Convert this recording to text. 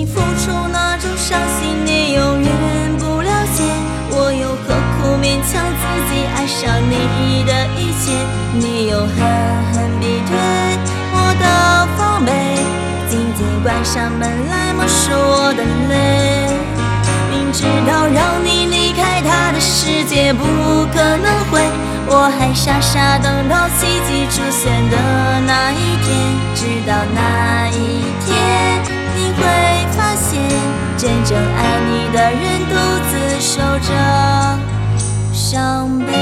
你付出那种伤心你永远不了解，我又何苦勉强自己爱上你的一切？你又狠狠逼退我的防备，紧紧关上门来没收我的泪。明知道让你离开他的世界不可能会，我还傻傻等到奇迹出现的那一天，直到那真正爱你的人独自守着伤悲。